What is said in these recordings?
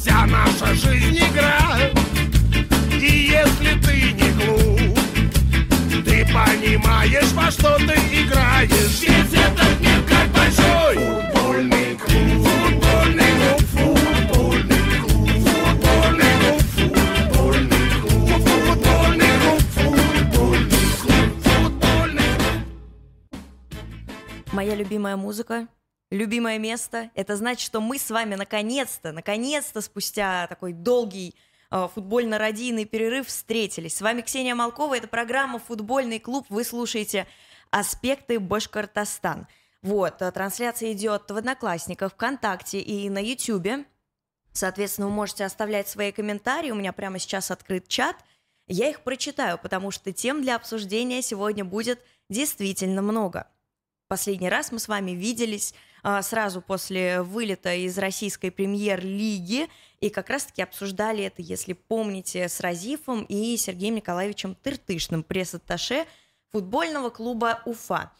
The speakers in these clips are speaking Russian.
Вся наша жизнь игра И если ты не глуп Ты понимаешь, во что ты играешь. Весь этот мир как большой. Футбольный клуб. Футбольный клуб. Футбольный клуб. Моя любимая музыка, любимое место. Это значит, что мы с вами наконец-то, наконец-то спустя такой долгий э, футбольно-радийный перерыв встретились. С вами Ксения Малкова, это программа «Футбольный клуб». Вы слушаете «Аспекты Башкортостан». Вот, э, трансляция идет в Одноклассниках, ВКонтакте и на Ютьюбе. Соответственно, вы можете оставлять свои комментарии. У меня прямо сейчас открыт чат. Я их прочитаю, потому что тем для обсуждения сегодня будет действительно много. Последний раз мы с вами виделись сразу после вылета из российской премьер-лиги и как раз-таки обсуждали это, если помните, с Разифом и Сергеем Николаевичем Тыртышным, пресс-атташе футбольного клуба «Уфа».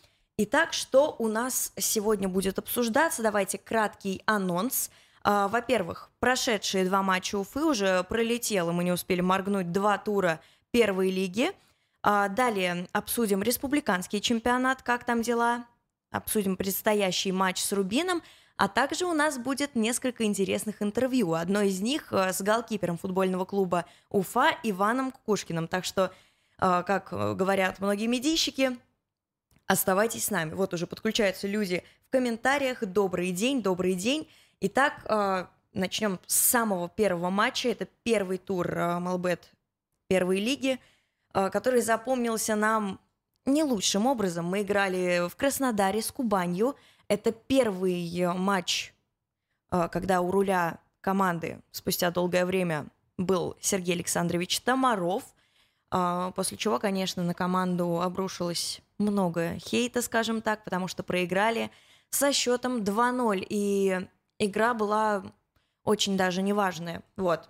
Итак, что у нас сегодня будет обсуждаться? Давайте краткий анонс. А, Во-первых, прошедшие два матча Уфы уже пролетело, мы не успели моргнуть два тура первой лиги. А, Далее обсудим республиканский чемпионат, как там дела, обсудим предстоящий матч с Рубином, а также у нас будет несколько интересных интервью. Одно из них э, с голкипером футбольного клуба Уфа Иваном Кукушкиным. Так что, э, как э, говорят многие медийщики, оставайтесь с нами. Вот уже подключаются люди в комментариях. Добрый день, добрый день. Итак, начнем с самого первого матча. Это первый тур Малбет первой лиги, который запомнился нам не лучшим образом. Мы играли в Краснодаре с Кубанью. Это первый матч, э, когда у руля команды спустя долгое время был Сергей Александрович Тамаров. Э, После чего, конечно, на команду обрушилось много хейта, скажем так, потому что проиграли со счетом 2-0. И игра была очень даже неважная. Вот.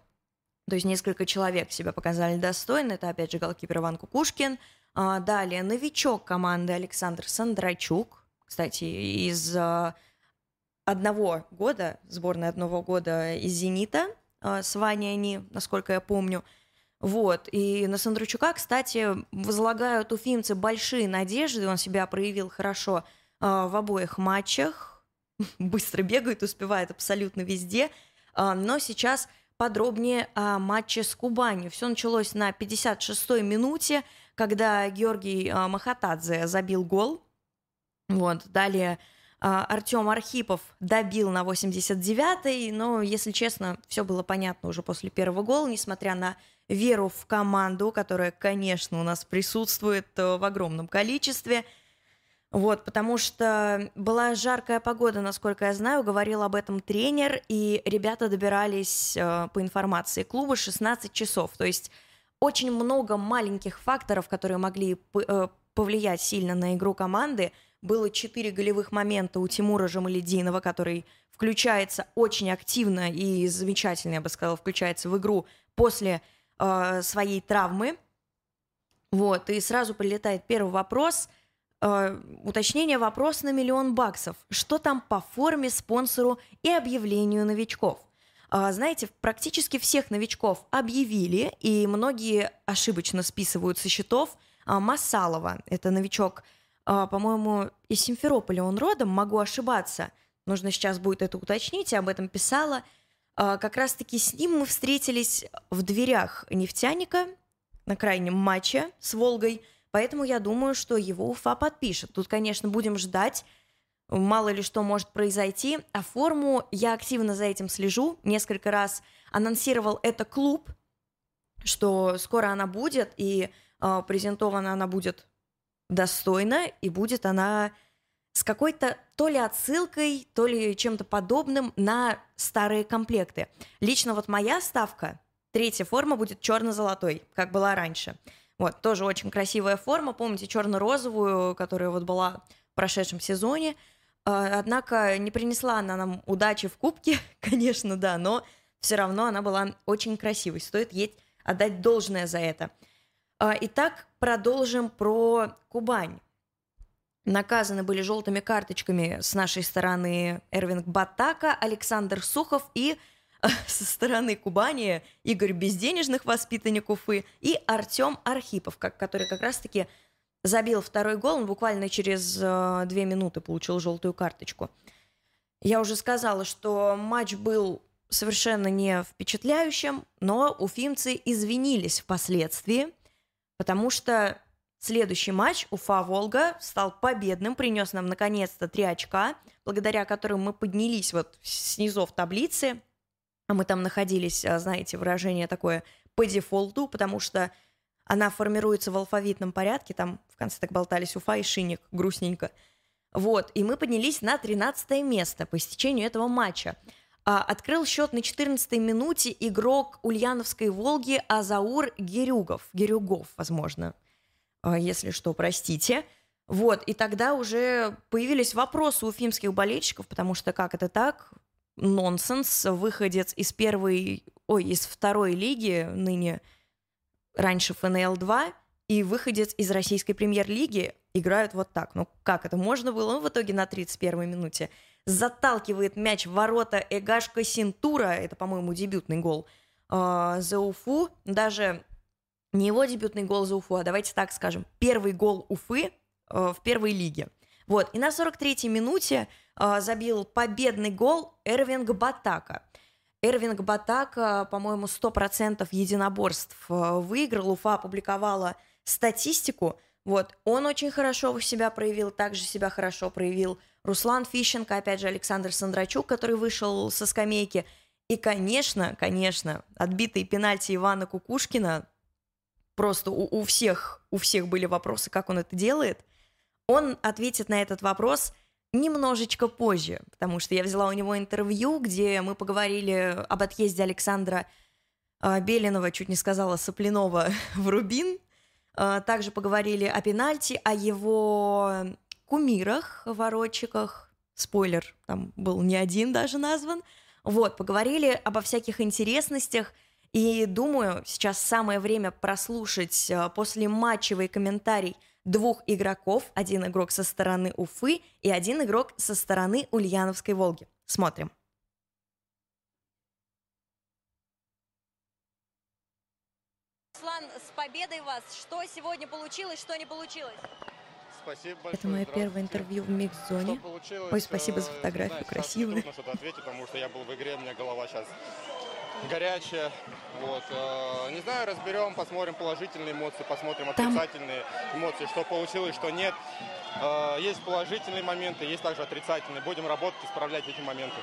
То есть несколько человек себя показали достойно. Это, опять же, голкипер Иван Кукушкин – а, Далее новичок команды Александр Сандрачук, кстати, из а, одного года, сборной одного года из «Зенита», а, с Ваней они, насколько я помню. Вот, и на Сандрачука, кстати, возлагают уфимцы большие надежды, он себя проявил хорошо в обоих матчах, быстро бегает, успевает абсолютно везде, но сейчас подробнее о матче с Кубанью. Все началось на 56-й минуте, когда Георгий а, Махатадзе забил гол. Вот, далее а, Артем Архипов добил на 89-й, но, если честно, все было понятно уже после первого гола, несмотря на веру в команду, которая, конечно, у нас присутствует э, в огромном количестве. Вот, потому что была жаркая погода, насколько я знаю, говорил об этом тренер, и ребята добирались, э, по информации клуба, 16 часов. То есть очень много маленьких факторов, которые могли э, повлиять сильно на игру команды. Было четыре голевых момента у Тимура Жамалединова, который включается очень активно и замечательно, я бы сказала, включается в игру после э, своей травмы. Вот, и сразу прилетает первый вопрос. Э, уточнение вопрос на миллион баксов. Что там по форме, спонсору и объявлению новичков? А, знаете, практически всех новичков объявили, и многие ошибочно списывают со счетов. А, Масалова, это новичок, а, по-моему, из Симферополя он родом, могу ошибаться. Нужно сейчас будет это уточнить, я об этом писала. Как раз-таки с ним мы встретились в дверях нефтяника на крайнем матче с Волгой, поэтому я думаю, что его Уфа подпишет. Тут, конечно, будем ждать, мало ли что может произойти. А форму я активно за этим слежу. Несколько раз анонсировал это клуб, что скоро она будет, и э, презентована она будет достойно, и будет она с какой-то то ли отсылкой, то ли чем-то подобным на старые комплекты. Лично вот моя ставка, третья форма будет черно-золотой, как была раньше. Вот, тоже очень красивая форма. Помните черно-розовую, которая вот была в прошедшем сезоне? А, однако не принесла она нам удачи в кубке, конечно, да, но все равно она была очень красивой. Стоит ей отдать должное за это. А, итак, продолжим про Кубань. Наказаны были желтыми карточками с нашей стороны Эрвинг Батака, Александр Сухов и со стороны Кубани, Игорь Безденежных, воспитанник Уфы, и Артем Архипов, который как раз-таки забил второй гол, он буквально через э, две минуты получил желтую карточку. Я уже сказала, что матч был совершенно не впечатляющим, но уфимцы извинились впоследствии, потому что следующий матч Уфа-Волга стал победным, принес нам наконец-то три очка, благодаря которым мы поднялись вот снизов таблицы, а мы там находились, а, знаете, выражение такое по дефолту, потому что она формируется в алфавитном порядке, там в конце так болтались Уфа и Шинник, грустненько. Вот, и мы поднялись на 13 место по истечению этого матча. А, открыл счет на 14 минуте игрок Ульяновской «Волги» Азаур Герюгов. Герюгов, возможно, если что, простите. Вот, и тогда уже появились вопросы у фимских болельщиков, потому что как это так? Нонсенс, выходец из первой, ой, из второй лиги, ныне раньше ФНЛ-2, и выходец из российской премьер-лиги играют вот так. Ну, как это можно было? Ну, в итоге на 31-й минуте заталкивает мяч в ворота Эгашка Синтура, это, по-моему, дебютный гол э, за Уфу, даже не его дебютный гол за Уфу, а давайте так скажем, первый гол Уфы э, в первой лиге. Вот, и на 43-й минуте забил победный гол Эрвинг Батака. Эрвинг Батака, по-моему, 100% единоборств э, выиграл. Уфа опубликовала статистику. Вот, он очень хорошо себя проявил, также себя хорошо проявил Руслан Фищенко, опять же, Александр Сандрачук, который вышел со скамейки. И, конечно, конечно, отбитые пенальти Ивана Кукушкина, просто у, у, всех, у всех были вопросы, как он это делает. Он ответит на этот вопрос немножечко позже, потому что я взяла у него интервью, где мы поговорили об отъезде Александра э, Белинова, чуть не сказала Соплянова, в Рубин. Э, также поговорили о пенальти, о его кумирах, воротчиках. Спойлер, там был не один даже назван. Вот, поговорили обо всяких интересностях. И думаю, сейчас самое время прослушать э, после матчевый комментарий двух игроков. Один игрок со стороны Уфы и один игрок со стороны Ульяновской Волги. Смотрим. Слан, с победой вас! Что сегодня получилось, что не получилось? Спасибо большое. Это мое первое интервью в микс-зоне. Ой, спасибо за э, фотографию, красивую. Трудно что-то ответить, потому что я был в игре, у меня голова сейчас горячая. Вот. Э, не знаю, разберем, посмотрим положительные эмоции, посмотрим отрицательные Там... эмоции, что получилось, что нет. Э, есть положительные моменты, есть также отрицательные. Будем работать, исправлять эти моменты.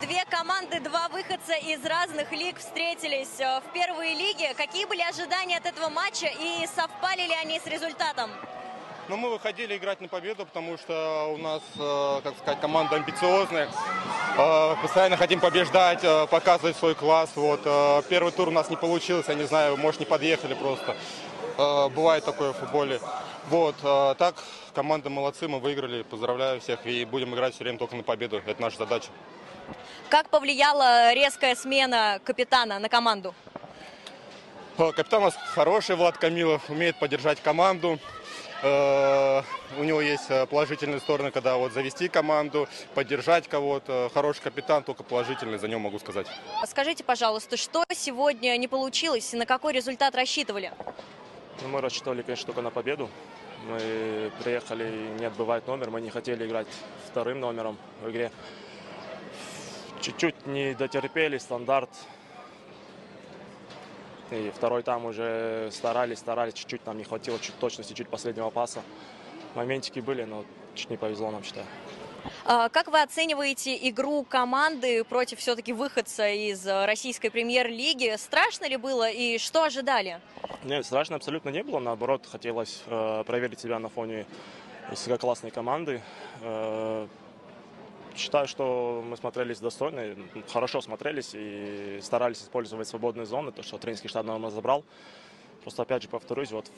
Две команды, два выходца из разных лиг встретились в первой лиге. Какие были ожидания от этого матча и совпали ли они с результатом? Но мы выходили играть на победу, потому что у нас, э, как сказать, команда амбициозная. Э, постоянно хотим побеждать, э, показывать свой класс. Вот. Первый тур у нас не получилось, я не знаю, может не подъехали просто. Бывает такое в футболе. Вот. Так, команда молодцы, мы выиграли. Поздравляю всех и будем играть все время только на победу. Это наша задача. Как повлияла резкая смена капитана на команду? Капитан у нас хороший, Влад Камилов, умеет поддержать команду. Э, у него есть э, положительные стороны, когда вот завести команду, поддержать кого-то. Хороший капитан, только положительный, за него могу сказать. Скажите, пожалуйста, что сегодня не получилось и на какой результат рассчитывали? Ну, мы рассчитывали, конечно, только на победу. Мы приехали не отбывать номер, мы не хотели играть вторым номером в игре. Чуть-чуть не дотерпели, стандарт и второй там уже старались, старались, чуть-чуть нам не хватило чуть точности, чуть последнего паса. Моментики были, но чуть не повезло нам, считаю. А как вы оцениваете игру команды против все-таки выходца из российской премьер-лиги? Страшно ли было и что ожидали? Нет, страшно абсолютно не было. Наоборот, хотелось э, проверить себя на фоне высококлассной команды. Э, Считаю, что мы смотрелись достойно, хорошо смотрелись и старались использовать свободные зоны, то, что тренерский штаб нам забрал. Просто, опять же, повторюсь, вот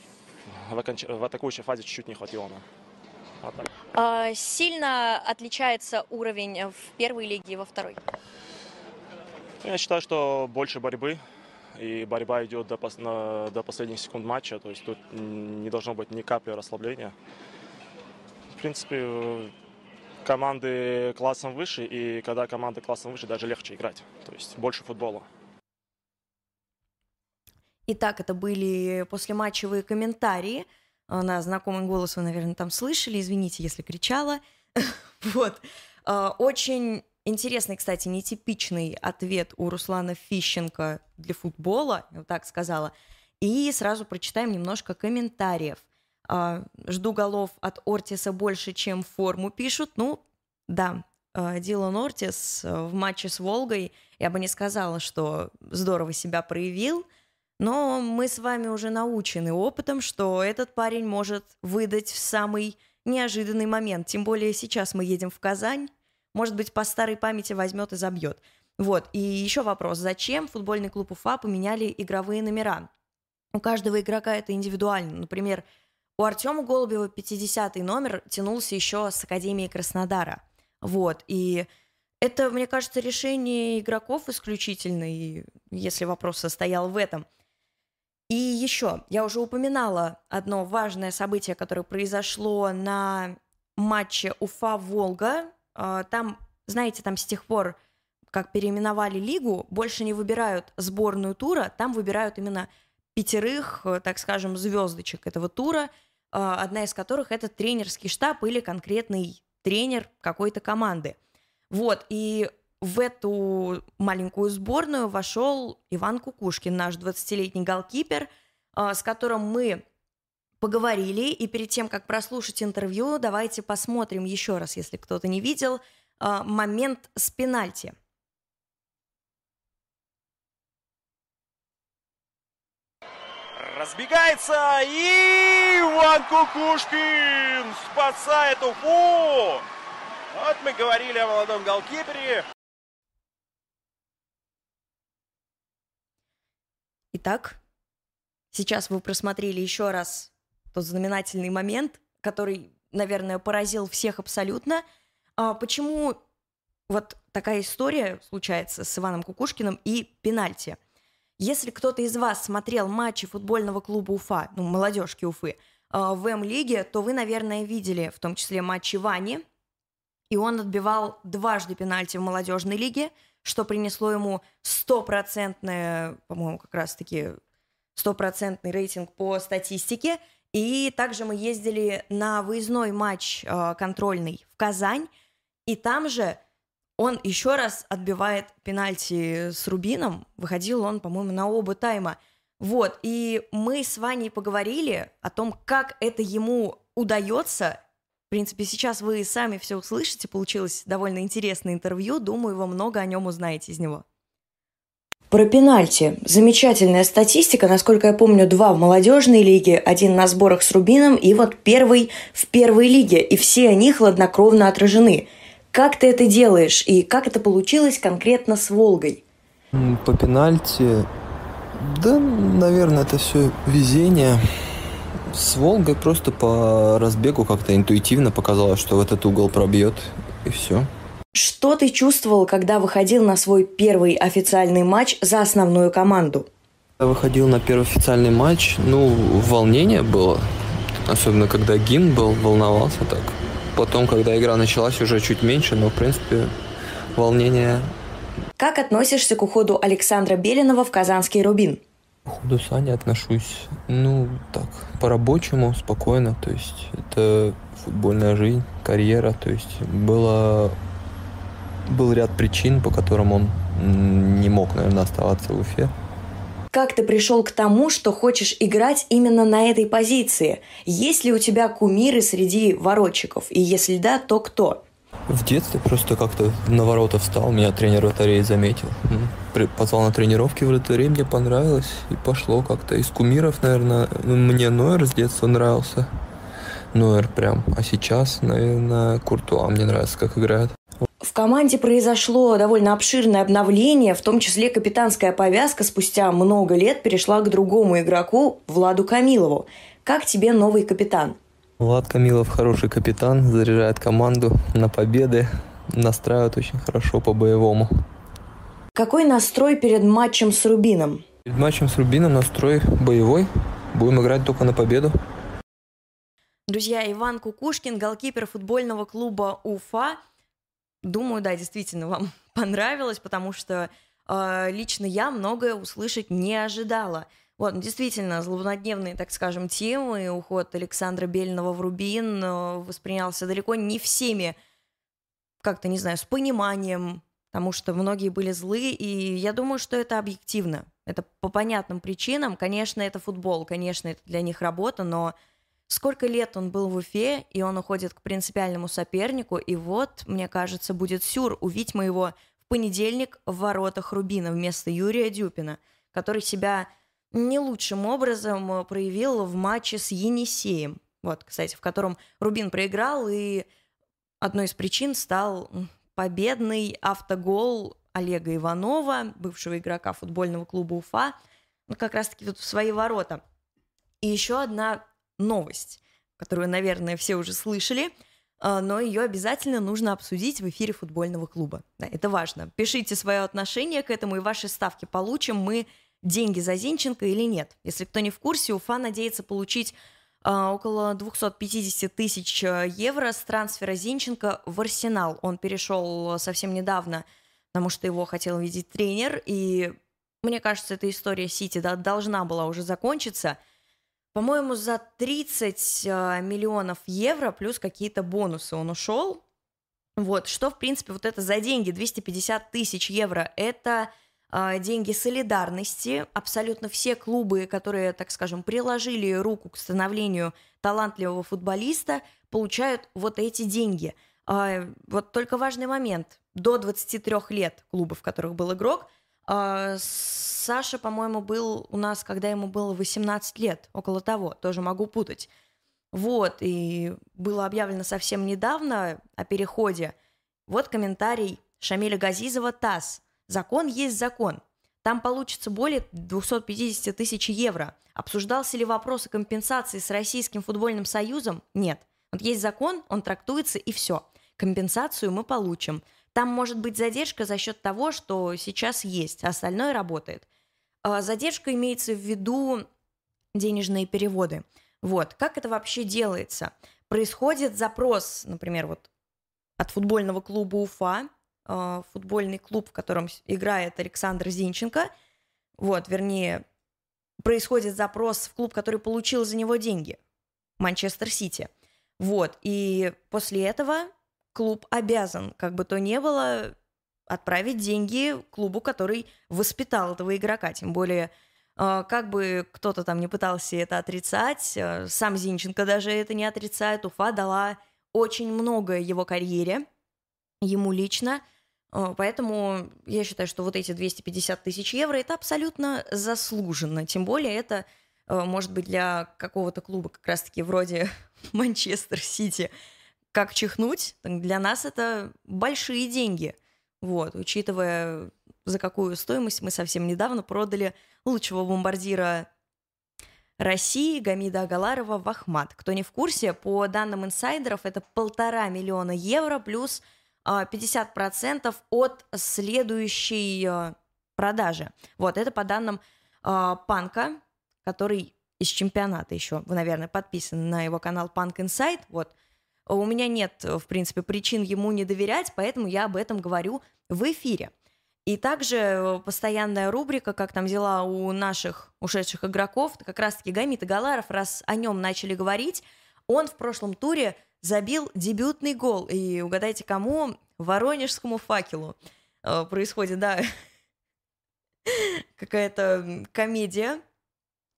в, оконч... в атакующей фазе чуть-чуть не хватило нам. А, сильно отличается уровень в первой лиге и во второй? Я считаю, что больше борьбы, и борьба идет до, пос... до последних секунд матча, то есть тут не должно быть ни капли расслабления. В принципе, команды классом выше, и когда команды классом выше, даже легче играть. То есть больше футбола. Итак, это были послематчевые комментарии. А, на знакомый голос вы, наверное, там слышали. Извините, если кричала. Вот. А, очень интересный, кстати, нетипичный ответ у Руслана Фищенко для футбола, я вот так сказала. И сразу прочитаем немножко комментариев. А, жду голов от Ортиса больше, чем форму пишут. Ну, да, Дилан Ортис э, в матче с Волгой, я бы не сказала, что здорово себя проявил – но мы с вами уже научены опытом, что этот парень может выдать в самый неожиданный момент. Тем более сейчас мы едем в Казань. Может быть, по старой памяти возьмет и забьет. Вот. И еще вопрос. Зачем футбольный клуб Уфа поменяли игровые номера? У каждого игрока это индивидуально. Например, у Артема Голубева 50-й номер тянулся еще с Академии Краснодара. Вот. И это, мне кажется, решение игроков исключительно, если вопрос состоял в этом – и еще, я уже упоминала одно важное событие, которое произошло на матче Уфа-Волга. А, там, знаете, там с тех пор, как переименовали лигу, больше не выбирают сборную тура, там выбирают именно пятерых, так скажем, звездочек этого тура, одна из которых это тренерский штаб или конкретный тренер какой-то команды. Вот, и в эту маленькую сборную вошел Иван Кукушкин, наш 20-летний голкипер, а, с которым мы поговорили. И перед тем, как прослушать интервью, давайте посмотрим еще раз, если кто-то не видел, а, момент с пенальти. Разбегается и Иван Кукушкин спасает Уфу. Вот мы говорили о молодом голкипере. Итак, сейчас вы просмотрели еще раз тот знаменательный момент, который, наверное, поразил всех абсолютно. А почему вот такая история случается с Иваном Кукушкиным и пенальти? Если кто-то из вас смотрел матчи футбольного клуба Уфа, ну, молодежки Уфы, а, в М-лиге, то вы, наверное, видели в том числе матчи Вани, и он отбивал дважды пенальти в молодежной лиге – что принесло ему стопроцентное, по-моему, как раз-таки стопроцентный рейтинг по статистике. И также мы ездили на выездной матч э, контрольный в Казань, и там же он еще раз отбивает пенальти с Рубином. Выходил он, по-моему, на оба тайма. Вот, и мы с Ваней поговорили о том, как это ему удается принципе, сейчас вы сами все услышите. Получилось довольно интересное интервью. Думаю, вы много о нем узнаете из него. Про пенальти. Замечательная статистика. Насколько я помню, два в молодежной лиге, один на сборах с Рубином и вот первый в первой лиге. И все они хладнокровно отражены. Как ты это делаешь и как это получилось конкретно с Волгой? По пенальти, да, наверное, это все везение. С Волгой просто по разбегу как-то интуитивно показалось, что в этот угол пробьет, и все. Что ты чувствовал, когда выходил на свой первый официальный матч за основную команду? Я выходил на первый официальный матч, ну, волнение было. Особенно, когда гимн был, волновался так. Потом, когда игра началась, уже чуть меньше, но, в принципе, волнение... Как относишься к уходу Александра Белинова в казанский «Рубин»? К ходу Сани отношусь, ну, так, по-рабочему, спокойно. То есть это футбольная жизнь, карьера. То есть было, был ряд причин, по которым он не мог, наверное, оставаться в Уфе. Как ты пришел к тому, что хочешь играть именно на этой позиции? Есть ли у тебя кумиры среди воротчиков? И если да, то кто? В детстве просто как-то на ворота встал, меня тренер вратарей заметил. Позвал на тренировки вратарей, мне понравилось, и пошло как-то. Из кумиров, наверное, мне Нойер с детства нравился. Нойер прям. А сейчас, наверное, Куртуа мне нравится, как играет. В команде произошло довольно обширное обновление, в том числе капитанская повязка спустя много лет перешла к другому игроку, Владу Камилову. Как тебе новый капитан? Влад Камилов хороший капитан, заряжает команду на победы, настраивает очень хорошо по-боевому. Какой настрой перед матчем с Рубином? Перед матчем с Рубином настрой боевой. Будем играть только на победу. Друзья, Иван Кукушкин, голкипер футбольного клуба Уфа. Думаю, да, действительно, вам понравилось, потому что э, лично я многое услышать не ожидала. Вот, действительно, злободневные, так скажем, темы, уход Александра Бельного в Рубин э, воспринялся далеко не всеми, как-то, не знаю, с пониманием, потому что многие были злы, и я думаю, что это объективно. Это по понятным причинам. Конечно, это футбол, конечно, это для них работа, но сколько лет он был в Уфе, и он уходит к принципиальному сопернику, и вот, мне кажется, будет сюр увидеть мы его в понедельник в воротах Рубина вместо Юрия Дюпина, который себя не лучшим образом проявил в матче с Енисеем. Вот, кстати, в котором Рубин проиграл, и одной из причин стал победный автогол Олега Иванова, бывшего игрока футбольного клуба Уфа, ну, как раз-таки вот в свои ворота. И еще одна новость, которую, наверное, все уже слышали, а, но ее обязательно нужно обсудить в эфире футбольного клуба. Да, это важно. Пишите свое отношение к этому, и ваши ставки получим мы деньги за Зинченко или нет. Если кто не в курсе, Уфа надеется получить а, около 250 тысяч э, евро с трансфера Зинченко в Арсенал. Он перешел совсем недавно потому что его хотел видеть тренер, и мне кажется, эта история Сити да, должна была уже закончиться. По-моему, за 30 э, миллионов евро плюс какие-то бонусы он ушел. Вот, что, в принципе, вот это за деньги, 250 тысяч евро, это э, деньги солидарности. Абсолютно все клубы, которые, так скажем, приложили руку к становлению талантливого футболиста, получают вот эти деньги. Э, вот только важный момент до 23 лет клубов, в которых был игрок. А, Саша, по-моему, был у нас, когда ему было 18 лет, около того, тоже могу путать. Вот, и было объявлено совсем недавно о переходе. Вот комментарий Шамиля Газизова ТАСС. Закон есть закон. Там получится более 250 тысяч евро. Обсуждался ли вопрос о компенсации с Российским футбольным союзом? Нет. Вот есть закон, он трактуется и все. Компенсацию мы получим. Там может быть задержка за счет того, что сейчас есть, а остальное работает. А, задержка имеется в виду денежные переводы. Вот. Как это вообще делается? Происходит запрос, например, вот от футбольного клуба Уфа, а, футбольный клуб, в котором играет Александр Зинченко, вот, вернее, происходит запрос в клуб, который получил за него деньги, Манчестер Сити. Вот, и после этого клуб обязан, как бы то ни было, отправить деньги клубу, который воспитал этого игрока. Тем более, а, как бы кто-то там не пытался это отрицать, а, сам Зинченко даже это не отрицает, Уфа дала очень много его карьере, ему лично, а, Поэтому я считаю, что вот эти 250 тысяч евро это абсолютно заслуженно. Тем более это может быть для какого-то клуба как раз-таки вроде Манчестер Сити как чихнуть, для нас это большие деньги. Вот, учитывая, за какую стоимость мы совсем недавно продали лучшего бомбардира России Гамида Агаларова в Ахмат. Кто не в курсе, по данным инсайдеров, это полтора миллиона евро плюс 50% а, от следующей а, продажи. Вот, это по данным а, Панка, который из чемпионата еще, вы, наверное, подписаны на его канал Punk Insight. Вот, у меня нет, э, в принципе, причин ему не доверять, поэтому я об этом говорю в эфире. И также э, постоянная рубрика, как там дела у наших ушедших игроков, как раз-таки Гамит Галаров, раз о нем начали говорить, он в прошлом туре забил дебютный гол. И угадайте, кому? Воронежскому факелу. Э, происходит, да, какая-то комедия.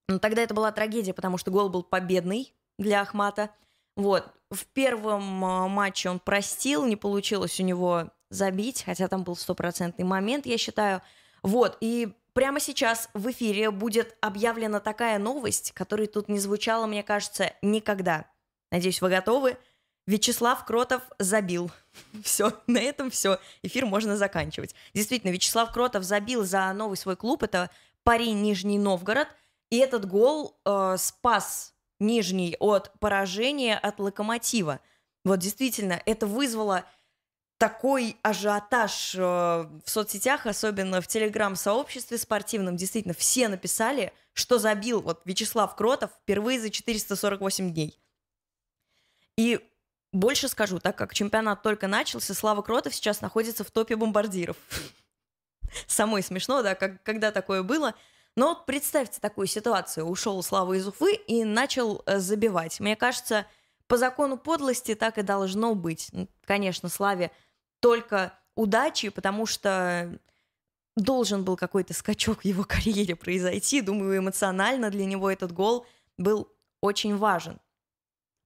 Но тогда это была трагедия, потому что гол был победный для Ахмата – вот. В первом а, матче он простил, не получилось у него забить, хотя там был стопроцентный момент, я считаю. Вот, и прямо сейчас в эфире будет объявлена такая новость, которая тут не звучала, мне кажется, никогда. Надеюсь, вы готовы? Вячеслав Кротов забил. Все, на этом все. Эфир можно заканчивать. Действительно, Вячеслав Кротов забил за новый свой клуб. Это парень Нижний Новгород. И этот гол э, спас Нижний от поражения от Локомотива. Вот действительно, это вызвало такой ажиотаж э, в соцсетях, особенно в телеграм-сообществе спортивном. Действительно, все написали, что забил вот Вячеслав Кротов впервые за 448 дней. И больше скажу, так как чемпионат только начался, Слава Кротов сейчас находится в топе бомбардиров. Самой смешно, да, как, когда такое было. Но вот представьте такую ситуацию. Ушел Слава из Уфы и начал э, забивать. Мне кажется, по закону подлости так и должно быть. Конечно, Славе только удачи, потому что должен был какой-то скачок в его карьере произойти. Думаю, эмоционально для него этот гол был очень важен.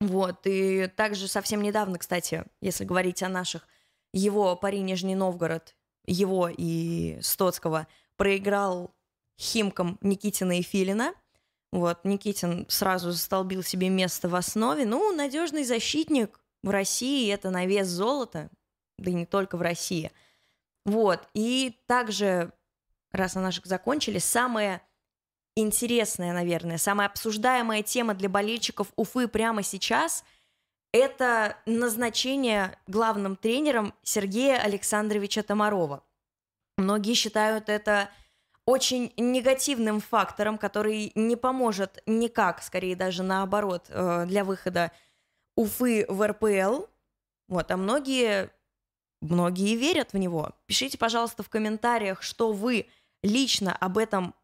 Вот, и также совсем недавно, кстати, если говорить о наших, его пари Нижний Новгород, его и Стоцкого проиграл Химкам Никитина и Филина. Вот, Никитин сразу застолбил себе место в основе. Ну, надежный защитник в России, это на вес золота, да и не только в России. Вот, и также, раз на наших закончили, самое интересная, наверное, самая обсуждаемая тема для болельщиков Уфы прямо сейчас – это назначение главным тренером Сергея Александровича Томарова. Многие считают это очень негативным фактором, который не поможет никак, скорее даже наоборот, э, для выхода Уфы в РПЛ. Вот, а многие, многие верят в него. Пишите, пожалуйста, в комментариях, что вы лично об этом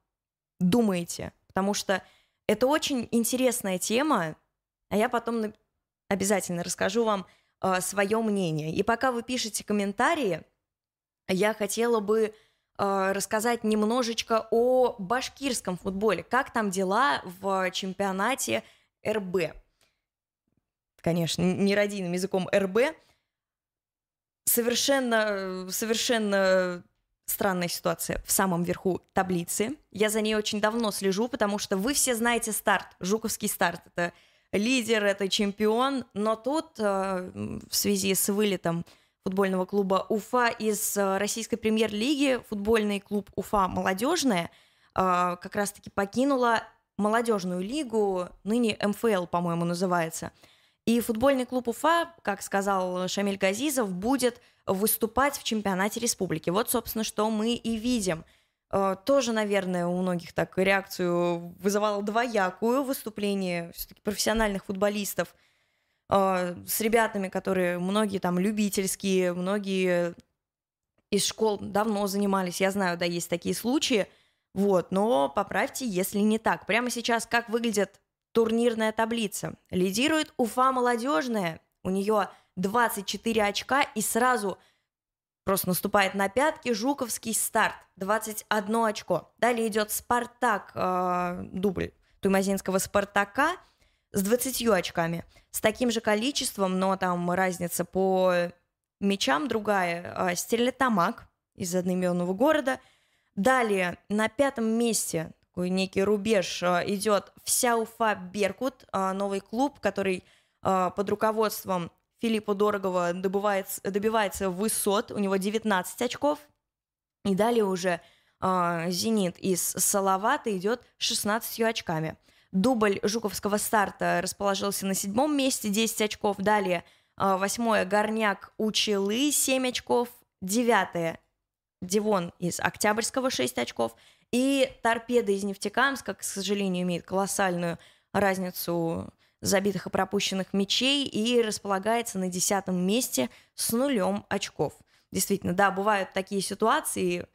думаете, потому что это очень интересная тема, а я потом обязательно расскажу вам э, свое мнение. И пока вы пишете комментарии, я хотела бы рассказать немножечко о башкирском футболе, как там дела в чемпионате РБ. Конечно, не родийным языком РБ. Совершенно, совершенно странная ситуация в самом верху таблицы. Я за ней очень давно слежу, потому что вы все знаете старт, Жуковский старт. Это лидер, это чемпион, но тут э, в связи с вылетом футбольного клуба Уфа из э, российской премьер-лиги футбольный клуб Уфа молодежная э, как раз-таки покинула молодежную лигу, ныне МФЛ, по-моему, называется. И футбольный клуб Уфа, как сказал Шамиль Газизов, будет выступать в чемпионате республики. Вот, собственно, что мы и видим. Э, тоже, наверное, у многих так реакцию вызывало двоякую выступление все-таки профессиональных футболистов с ребятами, которые многие там любительские, многие из школ давно занимались. Я знаю, да, есть такие случаи. Вот, но поправьте, если не так. Прямо сейчас как выглядит турнирная таблица? Лидирует Уфа молодежная. У нее 24 очка и сразу просто наступает на пятки Жуковский старт, 21 очко. Далее идет Спартак, э, дубль Туймазинского Спартака с 20 очками. С таким же количеством, но там разница по мячам другая, э, Стерлитамак из одноименного города. Далее на пятом месте такой некий рубеж э, идет вся Уфа Беркут, э, новый клуб, который под руководством Филиппа Дорогова добывается, добивается высот, у него 19 очков. И далее уже «Зенит» из Салавата идет 16 очками. Дубль Жуковского старта расположился на седьмом месте, 10 очков. Далее э, восьмое «Горняк» Учелы, 7 очков. Девятое Дивон из Октябрьского 6 очков. И торпеда из Нефтекамска, к сожалению, имеет колоссальную разницу забитых и пропущенных мячей и располагается на десятом месте с нулем очков. Действительно, да, бывают такие ситуации.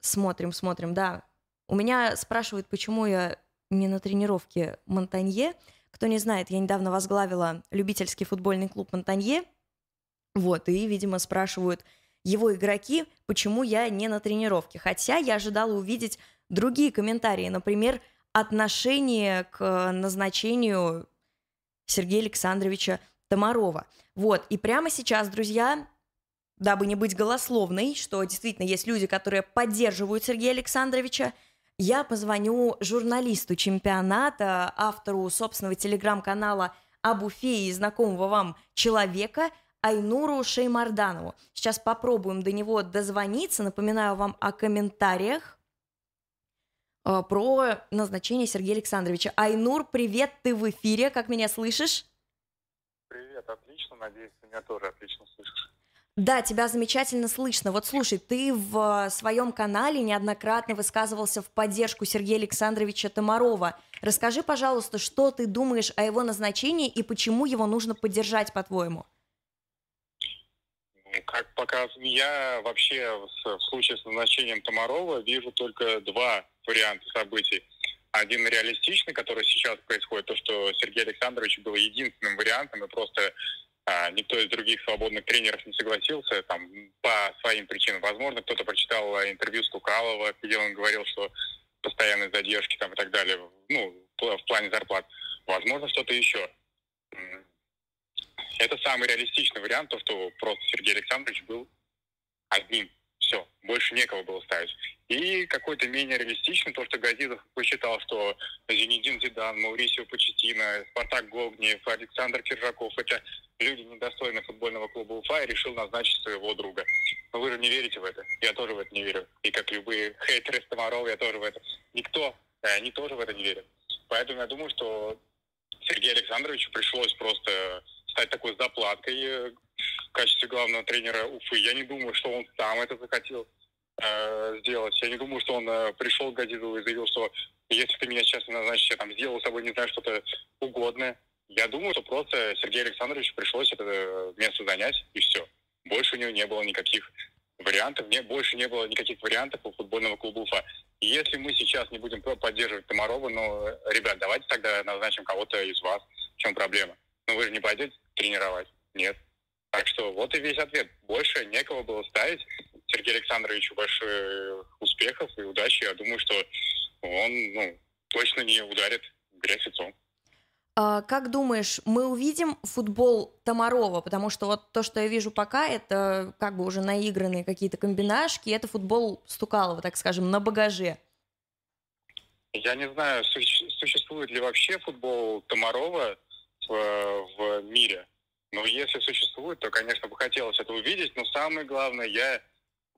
Смотрим, смотрим, да. У меня спрашивают, почему я не на тренировке Монтанье. Кто не знает, я недавно возглавила любительский футбольный клуб Монтанье. Вот, и, видимо, спрашивают его игроки, почему я не на тренировке. Хотя я ожидала увидеть другие комментарии, например, отношение к назначению Сергея Александровича Томарова. Вот, и прямо сейчас, друзья, дабы не быть голословной, что действительно есть люди, которые поддерживают Сергея Александровича, я позвоню журналисту чемпионата, автору собственного телеграм-канала об Уфе и знакомого вам человека Айнуру Шеймарданову. Сейчас попробуем до него дозвониться. Напоминаю вам о комментариях Э, про назначение Сергея Александровича. Айнур, привет, ты в эфире, как меня слышишь? Привет, отлично, надеюсь, ты меня тоже отлично слышишь. Да, тебя замечательно слышно. Вот слушай, ты в своем канале неоднократно высказывался в поддержку Сергея Александровича Томарова. Расскажи, пожалуйста, что ты думаешь о его назначении и почему его нужно поддержать, по-твоему? Как пока я вообще в случае с назначением Томарова вижу только два варианта событий. Один реалистичный, который сейчас происходит, то, что Сергей Александрович был единственным вариантом, и просто а, никто из других свободных тренеров не согласился там, по своим причинам. Возможно, кто-то прочитал интервью с Кукалова, где он говорил, что постоянные задержки там, и так далее, ну, в плане зарплат. Возможно, что-то еще. Это самый реалистичный вариант, то, что просто Сергей Александрович был одним. Все, больше некого было ставить. И какой-то менее реалистичный, то, что Газидов посчитал, что Зенедин Зидан, Маурисио Почетина, Спартак Гогнев, Александр Киржаков – это люди недостойны футбольного клуба Уфа и решил назначить своего друга. Но вы же не верите в это. Я тоже в это не верю. И как любые хейтеры Стамарова, я тоже в это. Никто, э, они тоже в это не верят. Поэтому я думаю, что Сергею Александровичу пришлось просто стать такой заплаткой э, в качестве главного тренера Уфы. Я не думаю, что он сам это захотел э, сделать. Я не думаю, что он э, пришел к Гадидову и заявил, что если ты меня сейчас не назначишь, я там сделал с собой, не знаю, что-то угодное. Я думаю, что просто Сергею Александровичу пришлось это э, место занять, и все. Больше у него не было никаких вариантов, не, больше не было никаких вариантов у футбольного клуба Уфа. Если мы сейчас не будем поддерживать Томарова, ну, ребят, давайте тогда назначим кого-то из вас. В чем проблема? Ну, вы же не пойдете тренировать? Нет. Так что вот и весь ответ. Больше некого было ставить. Сергею Александровичу больших успехов и удачи. Я думаю, что он ну, точно не ударит грязь лицом. А, как думаешь, мы увидим футбол Томарова? Потому что вот то, что я вижу пока, это как бы уже наигранные какие-то комбинашки, это футбол Стукалова, так скажем, на багаже. Я не знаю, существует ли вообще футбол Томарова в, в мире. Но если существует, то, конечно, бы хотелось это увидеть. Но самое главное, я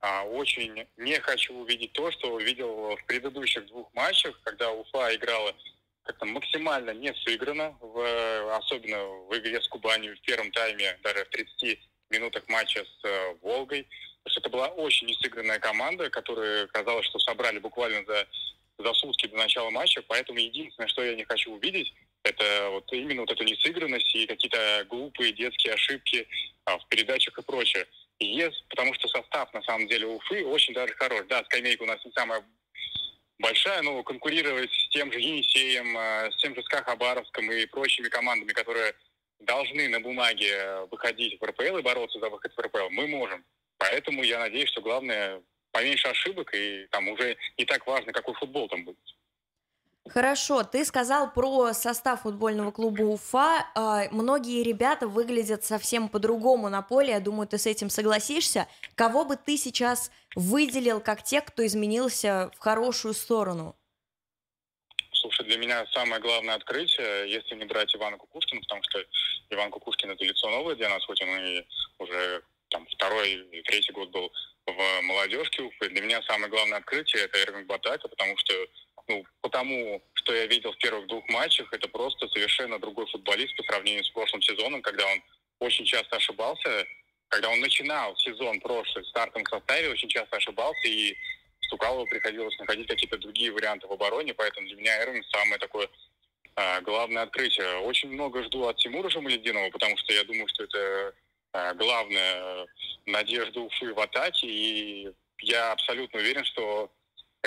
а, очень не хочу увидеть то, что увидел в предыдущих двух матчах, когда Уфа играла как-то максимально не сыграно, в, особенно в игре с Кубанью в первом тайме, даже в 30 минутах матча с э, Волгой. То есть это была очень несыгранная команда, которая казалось, что собрали буквально за, за сутки до начала матча. Поэтому единственное, что я не хочу увидеть, это вот именно вот эту несыгранность и какие-то глупые детские ошибки а, в передачах и прочее. Есть, потому что состав, на самом деле, Уфы очень даже хорош. Да, скамейка у нас не самая большая, но конкурировать с тем же Енисеем, э, с тем же СКА Хабаровском и прочими командами, которые должны на бумаге выходить в РПЛ и бороться за выход в РПЛ, мы можем. Поэтому я надеюсь, что главное поменьше ошибок, и там уже не так важно, какой футбол там будет. Хорошо, ты сказал про состав футбольного клуба Уфа. А, многие ребята выглядят совсем по-другому на поле. Я думаю, ты с этим согласишься. Кого бы ты сейчас выделил как тех, кто изменился в хорошую сторону? Слушай, для меня самое главное открытие, если не брать Ивана Кукушкина, потому что Иван Кукушкин это лицо новое для нас, хоть он и уже там второй и третий год был в молодежке Уфы. Для меня самое главное открытие это Эрвин Батака, потому что ну, потому что я видел в первых двух матчах, это просто совершенно другой футболист по сравнению с прошлым сезоном, когда он очень часто ошибался, когда он начинал сезон прошлый в стартовом составе, очень часто ошибался, и Стукалову приходилось находить какие-то другие варианты в обороне, поэтому для меня Эрвин самое такое а, главное открытие. Очень много жду от Тимура Жамалединова, потому что я думаю, что это а, главная надежда Уфы в атаке, и я абсолютно уверен, что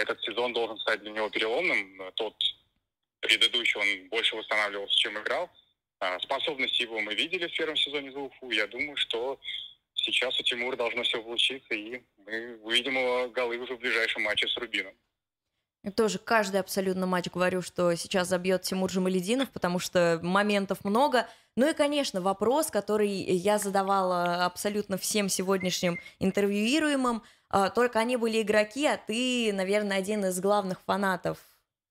этот сезон должен стать для него переломным. Тот предыдущий он больше восстанавливался, чем играл. А, способности его мы видели в первом сезоне за Уфу. Я думаю, что сейчас у Тимура должно все получиться, и мы увидим его голы уже в ближайшем матче с Рубином. Я тоже каждый абсолютно матч говорю, что сейчас забьет Тимур Жамалединов, потому что моментов много. Ну и, конечно, вопрос, который я задавала абсолютно всем сегодняшним интервьюируемым – только они были игроки, а ты, наверное, один из главных фанатов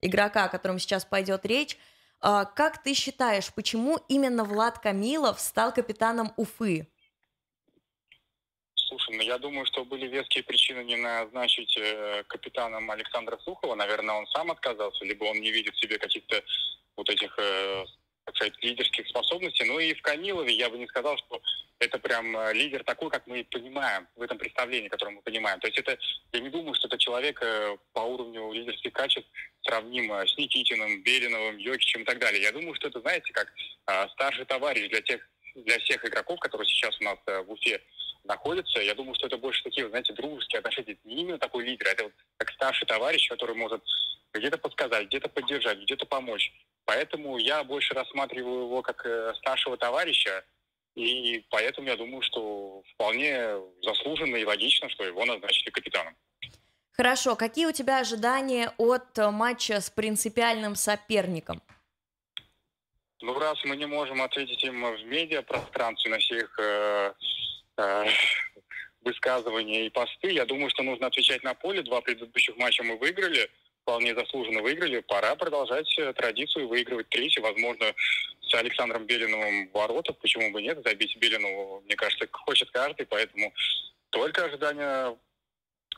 игрока, о котором сейчас пойдет речь. А, как ты считаешь, почему именно Влад Камилов стал капитаном Уфы? Слушай, ну я думаю, что были веские причины не назначить э, капитаном Александра Сухова. Наверное, он сам отказался, либо он не видит в себе каких-то вот этих, э, сказать, лидерских способностей. Ну и в Камилове я бы не сказал, что это прям э, лидер такой, как мы понимаем в этом представлении, которое мы понимаем. То есть это, я не думаю, что это человек э, по уровню лидерских качеств сравним с Никитиным, Бериновым, Йокичем и так далее. Я думаю, что это, знаете, как э, старший товарищ для тех, для всех игроков, которые сейчас у нас в Уфе находятся. Я думаю, что это больше такие, знаете, дружеские отношения. Не именно такой лидер, а это вот как старший товарищ, который может где-то подсказать, где-то поддержать, где-то помочь. Поэтому я больше рассматриваю его как старшего товарища, и поэтому я думаю, что вполне заслуженно и логично, что его назначили капитаном. Хорошо. Какие у тебя ожидания от э, матча с принципиальным соперником? Ну, раз мы не можем ответить им в медиапространстве на все их э, э, высказывания и посты, я думаю, что нужно отвечать на поле. Два предыдущих матча мы выиграли вполне заслуженно выиграли. Пора продолжать э, традицию, выигрывать третий. Возможно, с Александром Белиновым воротов. Почему бы нет? Забить Белину, мне кажется, хочет каждый. Поэтому только ожидание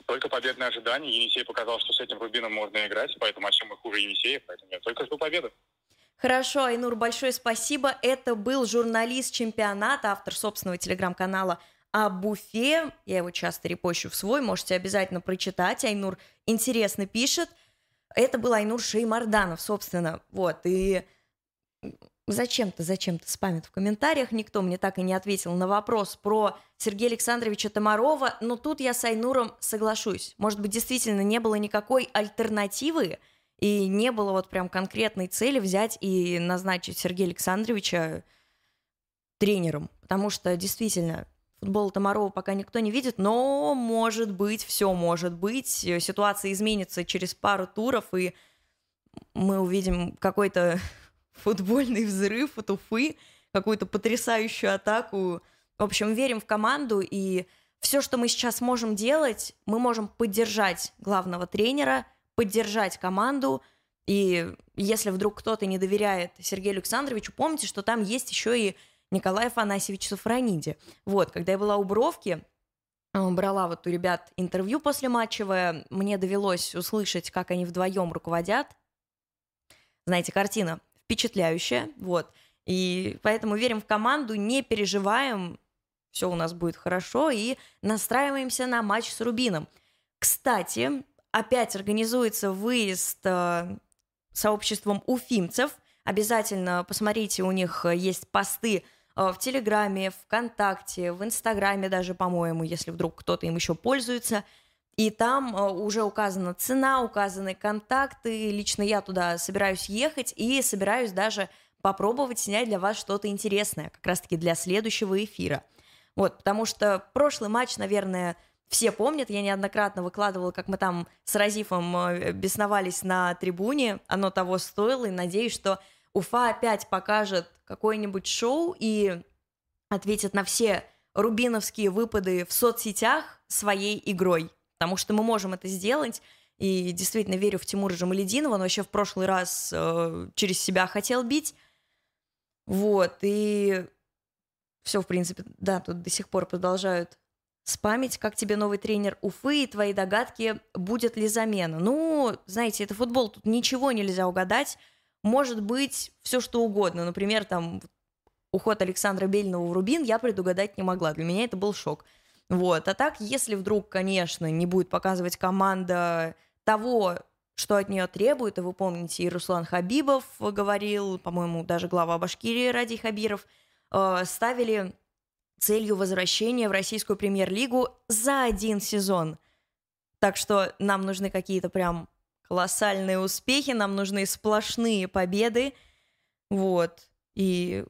только победное ожидание. Енисей показал, что с этим Рубином можно играть, поэтому о чем мы хуже Енисея, поэтому я только жду победы. Хорошо, Айнур, большое спасибо. Это был журналист чемпионата, автор собственного телеграм-канала о Буфе. Я его часто репощу в свой, можете обязательно прочитать. Айнур интересно пишет. Это был Айнур Шеймарданов, собственно, вот, и зачем-то, зачем-то спамит в комментариях, никто мне так и не ответил на вопрос про Сергея Александровича Томарова, но тут я с Айнуром соглашусь. Может быть, действительно не было никакой альтернативы, и не было вот прям конкретной цели взять и назначить Сергея Александровича тренером, потому что действительно Футбол Томарова пока никто не видит, но может быть, все может быть. Ситуация изменится через пару туров, и мы увидим какой-то футбольный взрыв от Уфы, какую-то потрясающую атаку. В общем, верим в команду, и все, что мы сейчас можем делать, мы можем поддержать главного тренера, поддержать команду, и если вдруг кто-то не доверяет Сергею Александровичу, помните, что там есть еще и Николай Афанасьевич Сафрониди. Вот, когда я была у Бровки, э, брала вот у ребят интервью после матчевое, мне довелось услышать, как они вдвоем руководят. Знаете, картина впечатляющая, вот. И поэтому верим в команду, не переживаем, все у нас будет хорошо, и настраиваемся на матч с Рубином. Кстати, опять организуется выезд э, сообществом уфимцев. Обязательно посмотрите, у них есть посты Э, в Телеграме, ВКонтакте, в Инстаграме даже, по-моему, если вдруг кто-то им еще пользуется. И там э, уже указана цена, указаны контакты. Лично я туда собираюсь ехать и собираюсь даже попробовать снять для вас что-то интересное, как раз-таки для следующего эфира. Вот, потому что прошлый матч, наверное, все помнят, я неоднократно выкладывала, как мы там с Разифом э, бесновались на трибуне, оно того стоило, и надеюсь, что Уфа опять покажет какое-нибудь шоу и ответит на все рубиновские выпады в соцсетях своей игрой. Потому что мы можем это сделать. И действительно верю в Тимура Жамалединова. Он вообще в прошлый раз э, через себя хотел бить. Вот. И все, в принципе, да, тут до сих пор продолжают спамить, как тебе новый тренер Уфы и твои догадки, будет ли замена. Ну, знаете, это футбол, тут ничего нельзя угадать может быть все что угодно. Например, там уход Александра Бельного в Рубин я предугадать не могла. Для меня это был шок. Вот. А так, если вдруг, конечно, не будет показывать команда того, что от нее требует, и вы помните, и Руслан Хабибов говорил, по-моему, даже глава Башкирии Ради Хабиров, э, ставили целью возвращения в российскую премьер-лигу за один сезон. Так что нам нужны какие-то прям колоссальные успехи, нам нужны сплошные победы. Вот. И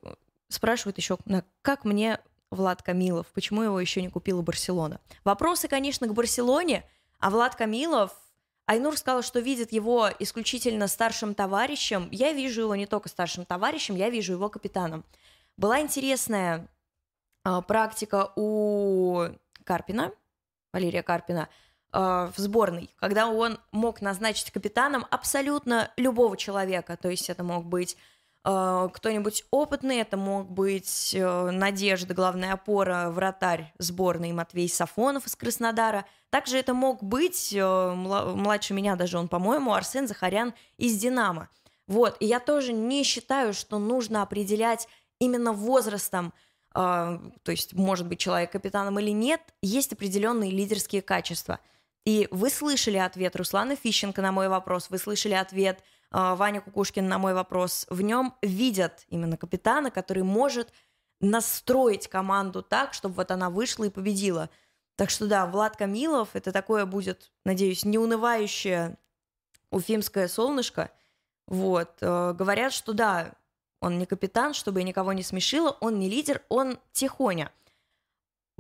спрашивают еще, как мне Влад Камилов, почему его еще не купила Барселона? Вопросы, конечно, к Барселоне, а Влад Камилов, Айнур сказал, что видит его исключительно старшим товарищем. Я вижу его не только старшим товарищем, я вижу его капитаном. Была интересная э, практика у Карпина, Валерия Карпина – в сборной, когда он мог назначить капитаном абсолютно любого человека. То есть это мог быть э, кто-нибудь опытный, это мог быть э, Надежда, главная опора, вратарь сборной Матвей Сафонов из Краснодара. Также это мог быть, младше меня даже он, по-моему, Арсен Захарян из «Динамо». Вот, и я тоже не считаю, что нужно определять именно возрастом то есть может быть человек капитаном или нет, есть определенные лидерские качества. И вы слышали ответ Руслана Фищенко на мой вопрос, вы слышали ответ Ваня Кукушкин на мой вопрос. В нем видят именно капитана, который может настроить команду так, чтобы вот она вышла и победила. Так что да, Влад Камилов, это такое будет, надеюсь, неунывающее уфимское солнышко. Вот. Э, говорят, что да, он не капитан, чтобы никого не смешило, он не лидер, он тихоня.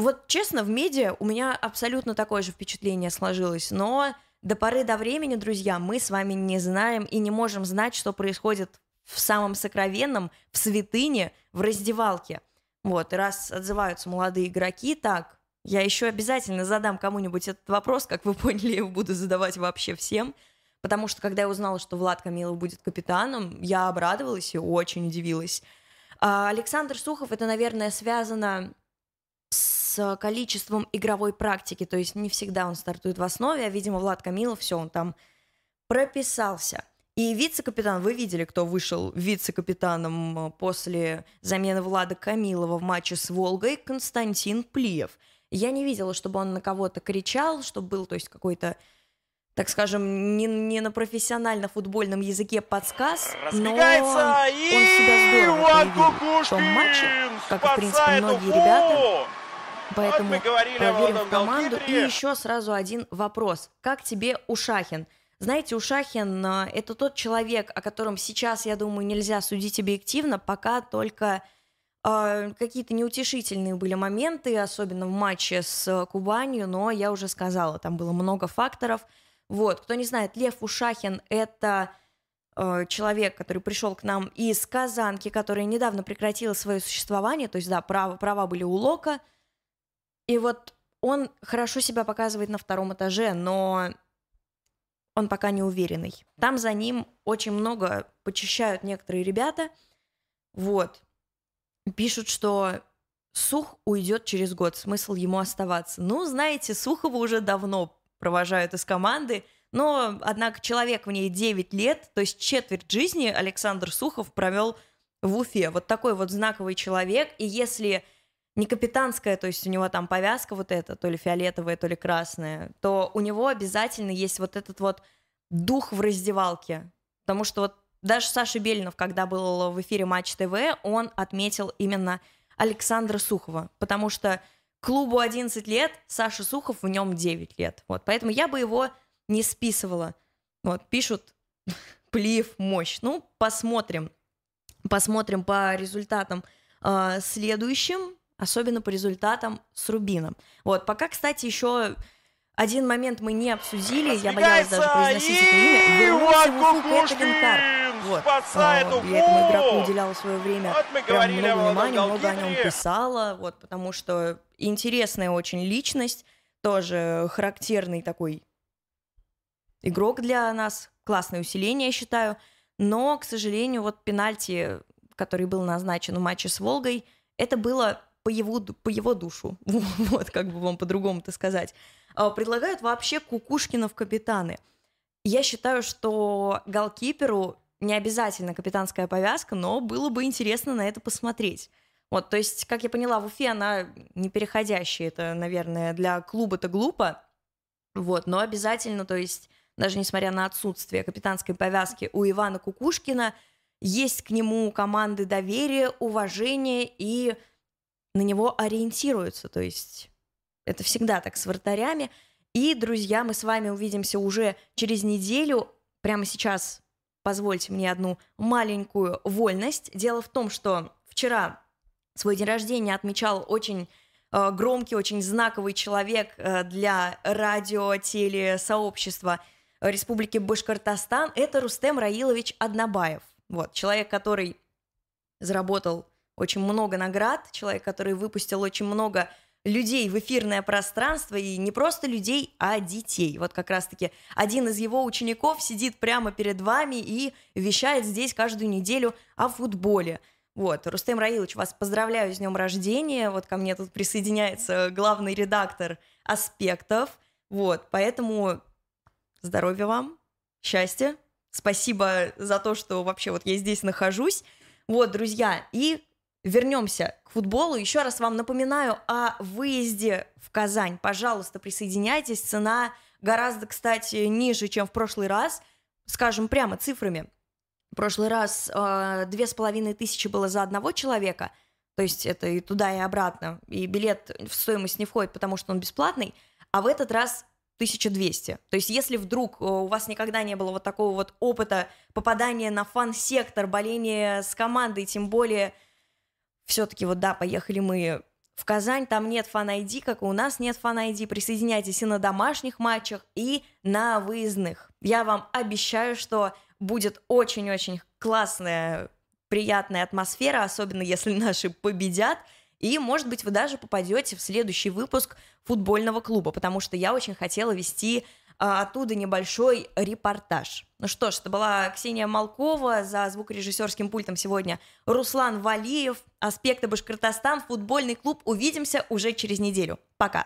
Вот честно, в медиа у меня абсолютно такое же впечатление сложилось, но до поры до времени, друзья, мы с вами не знаем и не можем знать, что происходит в самом сокровенном, в святыне, в раздевалке. Вот, и раз отзываются молодые игроки так, я еще обязательно задам кому-нибудь этот вопрос, как вы поняли, я его буду задавать вообще всем, потому что когда я узнала, что Влад Камилов будет капитаном, я обрадовалась и очень удивилась. А Александр Сухов, это, наверное, связано с количеством игровой практики, то есть не всегда он стартует в основе, а, видимо, Влад Камилов, все, он там прописался. И вице-капитан, вы видели, кто вышел вице-капитаном э, после замены Влада Камилова в матче с Волгой, Константин Плиев. Я не видела, чтобы он на кого-то кричал, чтобы был, то есть, какой-то так скажем, не, не на профессионально-футбольном языке подсказ, но он себя здорово проявил в том матче, как, в принципе, многие ребята. Поэтому вот проверим в команду. И еще сразу один вопрос. Как тебе Ушахин? Знаете, Ушахин э, – это тот человек, о котором сейчас, я думаю, нельзя судить объективно, пока только э, какие-то неутешительные были моменты, особенно в матче с Кубанью, но я уже сказала, там было много факторов. Вот, кто не знает, Лев Ушахин – это э, человек, который пришел к нам из Казанки, которая недавно прекратила свое существование, то есть, да, права, права были у Лока, и вот он хорошо себя показывает на втором этаже, но он пока не уверенный. Там за ним очень много почищают некоторые ребята. Вот. Пишут, что Сух уйдет через год, смысл ему оставаться. Ну, знаете, Сухова уже давно провожают из команды, но, однако, человек в ней 9 лет, то есть четверть жизни Александр Сухов провел в Уфе. Вот такой вот знаковый человек, и если не капитанская, то есть у него там повязка вот эта, то ли фиолетовая, то ли красная, то у него обязательно есть вот этот вот дух в раздевалке. Потому что вот даже Саша Белинов, когда был в эфире Матч ТВ, он отметил именно Александра Сухова, потому что клубу 11 лет, Саша Сухов в нем 9 лет. Вот, поэтому я бы его не списывала. Вот, пишут, плив, мощь. Ну, посмотрим. Посмотрим по результатам э, следующим особенно по результатам с Рубином. Вот, пока, кстати, еще один момент мы не обсудили, я боялась даже произносить это имя. Вернулся в Уфу Карп. Вот. А, я этому игроку уделяла свое время вот мы прям много внимания, много о нем писала, вот, потому что интересная очень личность, тоже характерный такой игрок для нас, классное усиление, я считаю. Но, к сожалению, вот пенальти, который был назначен в матче с Волгой, это было по его, по его душу, вот как бы вам по-другому-то сказать, а, предлагают вообще Кукушкина в капитаны. Я считаю, что голкиперу не обязательно капитанская повязка, но было бы интересно на это посмотреть. Вот, то есть, как я поняла, в Уфе она не переходящая, это, наверное, для клуба-то глупо, вот, но обязательно, то есть, даже несмотря на отсутствие капитанской повязки у Ивана Кукушкина, есть к нему команды доверия, уважения и на него ориентируются. То есть это всегда так с вратарями. И, друзья, мы с вами увидимся уже через неделю. Прямо сейчас позвольте мне одну маленькую вольность. Дело в том, что вчера свой день рождения отмечал очень э, громкий, очень знаковый человек э, для радио-телесообщества Республики Башкортостан. Это Рустем Раилович Однобаев. Вот, человек, который заработал очень много наград, человек, который выпустил очень много людей в эфирное пространство, и не просто людей, а детей. Вот как раз-таки один из его учеников сидит прямо перед вами и вещает здесь каждую неделю о футболе. Вот, Рустем Раилович, вас поздравляю с днем рождения. Вот ко мне тут присоединяется главный редактор «Аспектов». Вот, поэтому здоровья вам, счастья. Спасибо за то, что вообще вот я здесь нахожусь. Вот, друзья, и вернемся к футболу. Еще раз вам напоминаю о выезде в Казань. Пожалуйста, присоединяйтесь. Цена гораздо, кстати, ниже, чем в прошлый раз. Скажем прямо цифрами. В прошлый раз э, две с половиной тысячи было за одного человека, то есть это и туда, и обратно, и билет в стоимость не входит, потому что он бесплатный, а в этот раз 1200. То есть если вдруг э, у вас никогда не было вот такого вот опыта попадания на фан-сектор, боления с командой, тем более все-таки вот да, поехали мы в Казань, там нет фан-айди, как и у нас нет фан-айди. Присоединяйтесь и на домашних матчах, и на выездных. Я вам обещаю, что будет очень-очень классная, приятная атмосфера, особенно если наши победят. И, может быть, вы даже попадете в следующий выпуск футбольного клуба, потому что я очень хотела вести а, оттуда небольшой репортаж. Ну что ж, это была Ксения Малкова, за звукорежиссерским пультом сегодня Руслан Валиев, Аспекты Башкортостан, футбольный клуб. Увидимся уже через неделю. Пока.